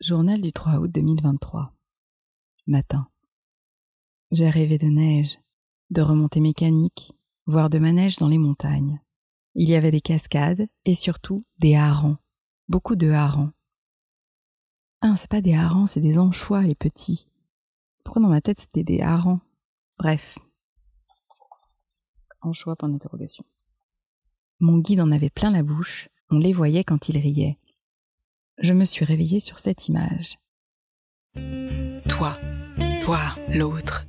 Journal du 3 août 2023. Matin. J'ai rêvé de neige, de remontées mécaniques, voire de manège dans les montagnes. Il y avait des cascades et surtout des harengs. Beaucoup de harengs. Ah, c'est pas des harengs, c'est des anchois, les petits. Pourquoi dans ma tête c'était des harengs? Bref. Anchois, point d'interrogation. Mon guide en avait plein la bouche, on les voyait quand il riait je me suis réveillée sur cette image. Toi, toi, l'autre,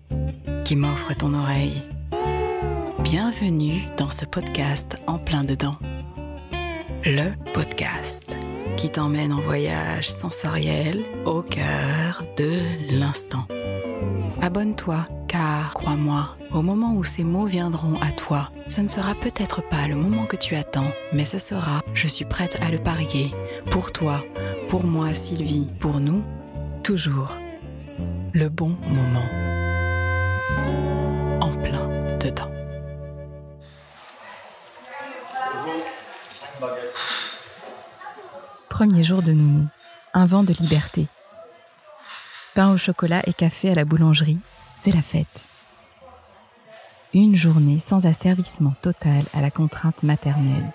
qui m'offre ton oreille. Bienvenue dans ce podcast en plein dedans. Le podcast qui t'emmène en voyage sensoriel au cœur de l'instant. Abonne-toi, car, crois-moi, au moment où ces mots viendront à toi, ce ne sera peut-être pas le moment que tu attends, mais ce sera, je suis prête à le parier, pour toi, pour moi, Sylvie, pour nous, toujours le bon moment. En plein dedans. Premier jour de nounou, un vent de liberté. Pain au chocolat et café à la boulangerie, c'est la fête. Une journée sans asservissement total à la contrainte maternelle.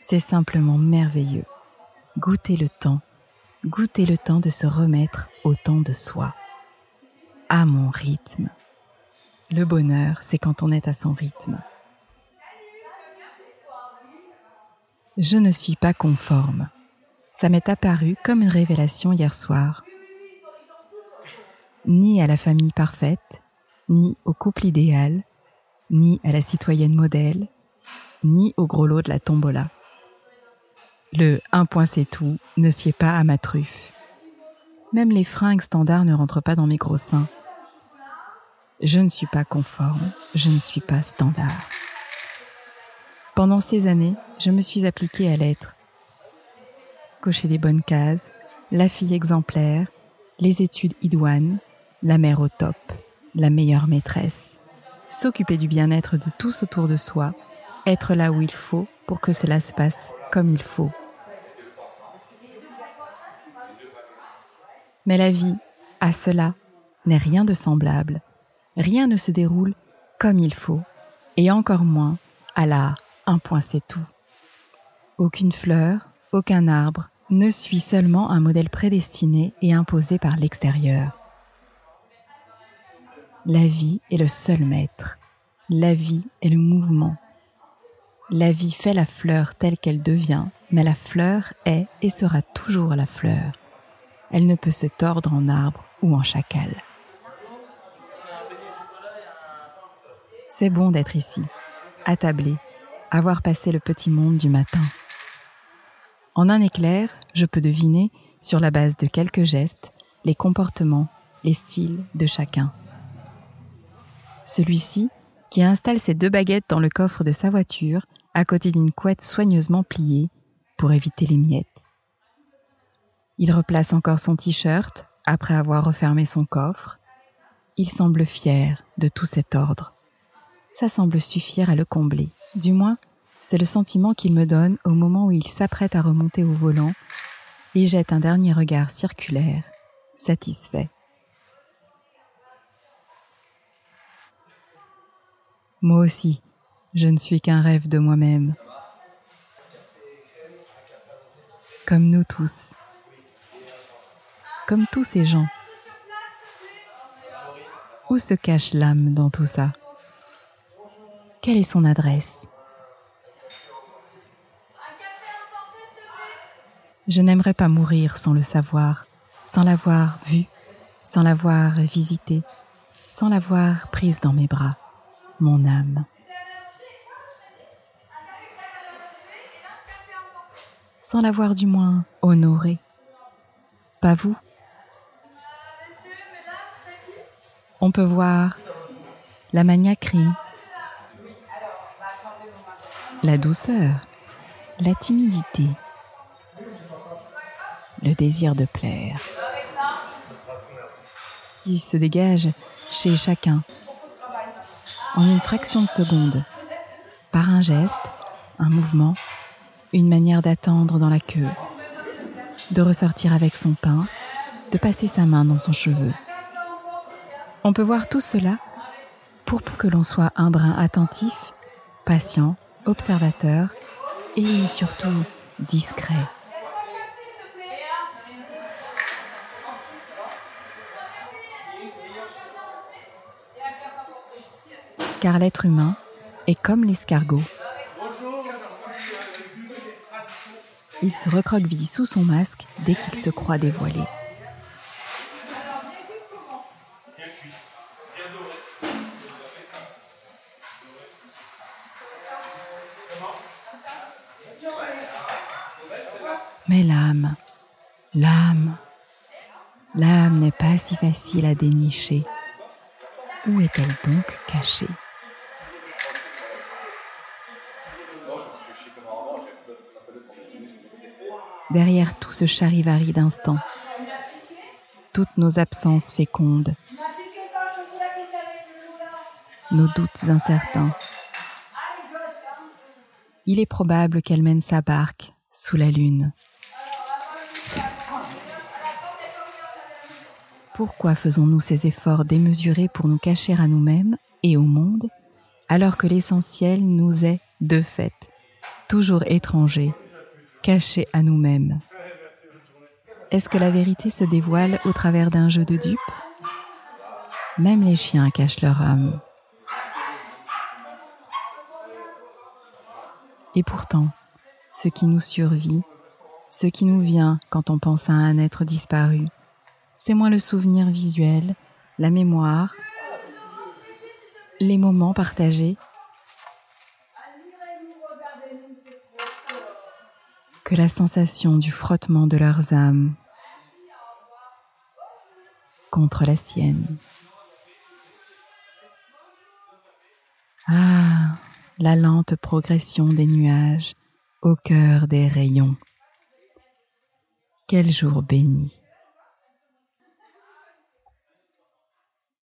C'est simplement merveilleux goûter le temps, goûter le temps de se remettre au temps de soi, à mon rythme. Le bonheur, c'est quand on est à son rythme. Je ne suis pas conforme. Ça m'est apparu comme une révélation hier soir. Ni à la famille parfaite, ni au couple idéal, ni à la citoyenne modèle, ni au gros lot de la tombola. Le un point c'est tout ne sied pas à ma truffe. Même les fringues standards ne rentrent pas dans mes gros seins. Je ne suis pas conforme, je ne suis pas standard. Pendant ces années, je me suis appliquée à l'être. Cocher les bonnes cases, la fille exemplaire, les études idoines, la mère au top, la meilleure maîtresse. S'occuper du bien-être de tous autour de soi, être là où il faut pour que cela se passe comme il faut. Mais la vie, à cela, n'est rien de semblable. Rien ne se déroule comme il faut, et encore moins à la un point c'est tout. Aucune fleur, aucun arbre ne suit seulement un modèle prédestiné et imposé par l'extérieur. La vie est le seul maître. La vie est le mouvement. La vie fait la fleur telle qu'elle devient, mais la fleur est et sera toujours la fleur. Elle ne peut se tordre en arbre ou en chacal. C'est bon d'être ici, attablé, avoir passé le petit monde du matin. En un éclair, je peux deviner, sur la base de quelques gestes, les comportements, les styles de chacun. Celui-ci, qui installe ses deux baguettes dans le coffre de sa voiture, à côté d'une couette soigneusement pliée pour éviter les miettes. Il replace encore son t-shirt après avoir refermé son coffre. Il semble fier de tout cet ordre. Ça semble suffire à le combler. Du moins, c'est le sentiment qu'il me donne au moment où il s'apprête à remonter au volant et jette un dernier regard circulaire, satisfait. Moi aussi, je ne suis qu'un rêve de moi-même. Comme nous tous. Comme tous ces gens. Où se cache l'âme dans tout ça? Quelle est son adresse? Je n'aimerais pas mourir sans le savoir, sans l'avoir vu, sans l'avoir visité, sans l'avoir prise dans mes bras, mon âme. sans l'avoir du moins honoré. Pas vous. On peut voir la maniaquerie, la douceur, la timidité, le désir de plaire qui se dégage chez chacun en une fraction de seconde, par un geste, un mouvement, une manière d'attendre dans la queue, de ressortir avec son pain, de passer sa main dans son cheveu. On peut voir tout cela pour que l'on soit un brin attentif, patient, observateur et surtout discret. Car l'être humain est comme l'escargot. Il se recroqueville sous son masque dès qu'il se croit dévoilé. Mais l'âme, l'âme, l'âme n'est pas si facile à dénicher. Où est-elle donc cachée? Derrière tout ce charivari d'instants, toutes nos absences fécondes, nos doutes incertains, il est probable qu'elle mène sa barque sous la lune. Pourquoi faisons-nous ces efforts démesurés pour nous cacher à nous-mêmes et au monde, alors que l'essentiel nous est, de fait, toujours étranger, caché à nous-mêmes Est-ce que la vérité se dévoile au travers d'un jeu de dupes? Même les chiens cachent leur âme. Et pourtant, ce qui nous survit, ce qui nous vient quand on pense à un être disparu, c'est moins le souvenir visuel, la mémoire, les moments partagés, que la sensation du frottement de leurs âmes contre la sienne. Ah, la lente progression des nuages au cœur des rayons. Quel jour béni.